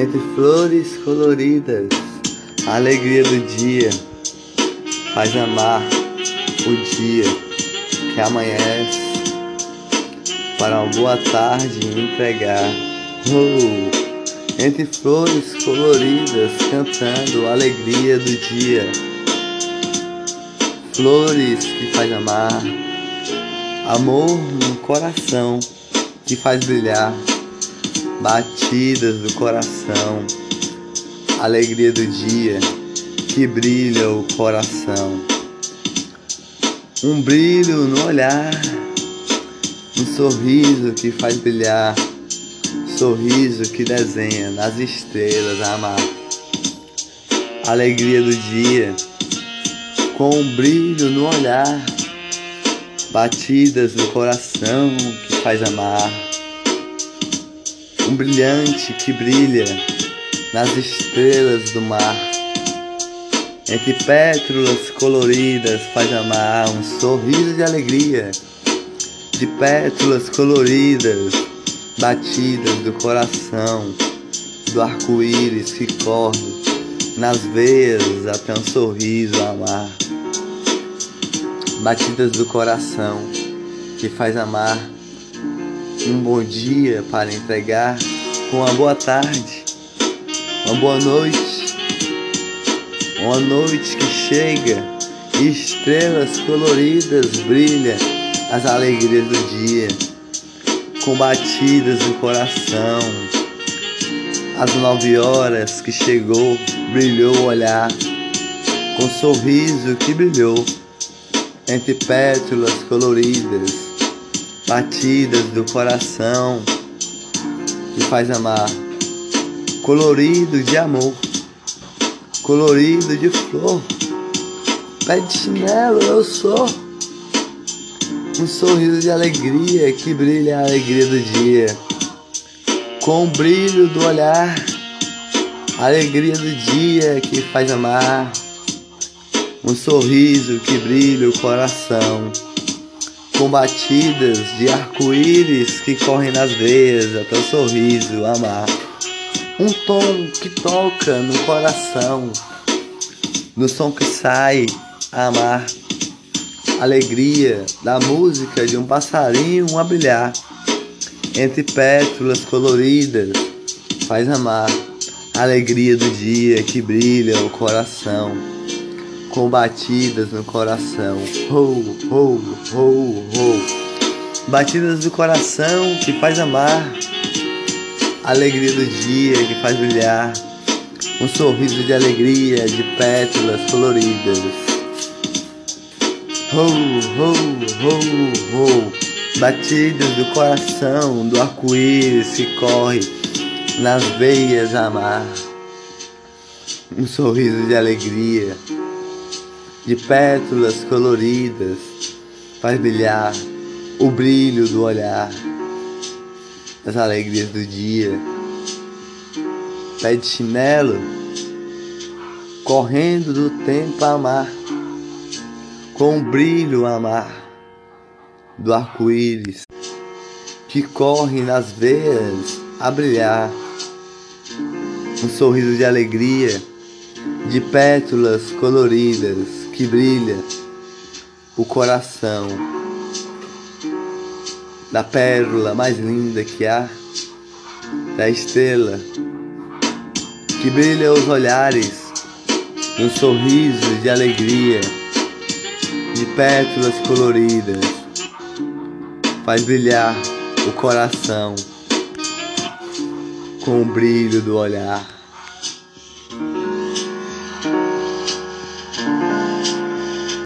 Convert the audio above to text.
Entre flores coloridas, a alegria do dia faz amar o dia que amanhece para uma boa tarde entregar. Oh, entre flores coloridas cantando a alegria do dia. Flores que faz amar, amor no coração que faz brilhar, batidas do coração, alegria do dia que brilha o coração. Um brilho no olhar, um sorriso que faz brilhar, sorriso que desenha nas estrelas amar. Alegria do dia, com um brilho no olhar, batidas no coração que faz amar. Um brilhante que brilha nas estrelas do mar entre pétalas coloridas faz amar um sorriso de alegria. De pétalas coloridas, batidas do coração, do arco-íris que corre nas veias até um sorriso amar. Batidas do coração que faz amar. Um bom dia para entregar com uma boa tarde, uma boa noite uma noite que chega, estrelas coloridas brilham as alegrias do dia, combatidas no coração. Às nove horas que chegou, brilhou o olhar, com sorriso que brilhou, entre pétalas coloridas, batidas do coração, que faz amar, colorido de amor colorido de flor. Pé de chinelo eu sou. Um sorriso de alegria que brilha a alegria do dia. Com o brilho do olhar, alegria do dia que faz amar. Um sorriso que brilha o coração. Com batidas de arco-íris que correm nas veias até o sorriso amar. Um tom que toca no coração, no som que sai amar, alegria da música de um passarinho a brilhar, entre pétalas coloridas, faz amar, alegria do dia que brilha o coração, com batidas no coração, ho, ho, ho, ho, batidas do coração que faz amar. Alegria do dia que faz brilhar, um sorriso de alegria de pétalas coloridas. Ho, ho, ho, ho, batidas do coração do arco-íris que corre nas veias amar. Um sorriso de alegria, de pétalas coloridas, faz brilhar o brilho do olhar as alegrias do dia. Pé de chinelo, correndo do tempo a amar, com o brilho a amar do arco-íris que corre nas veias a brilhar. Um sorriso de alegria, de pétalas coloridas que brilha o coração da pérola mais linda que há, da estrela que brilha os olhares, um sorriso de alegria, de pétalas coloridas, faz brilhar o coração com o brilho do olhar.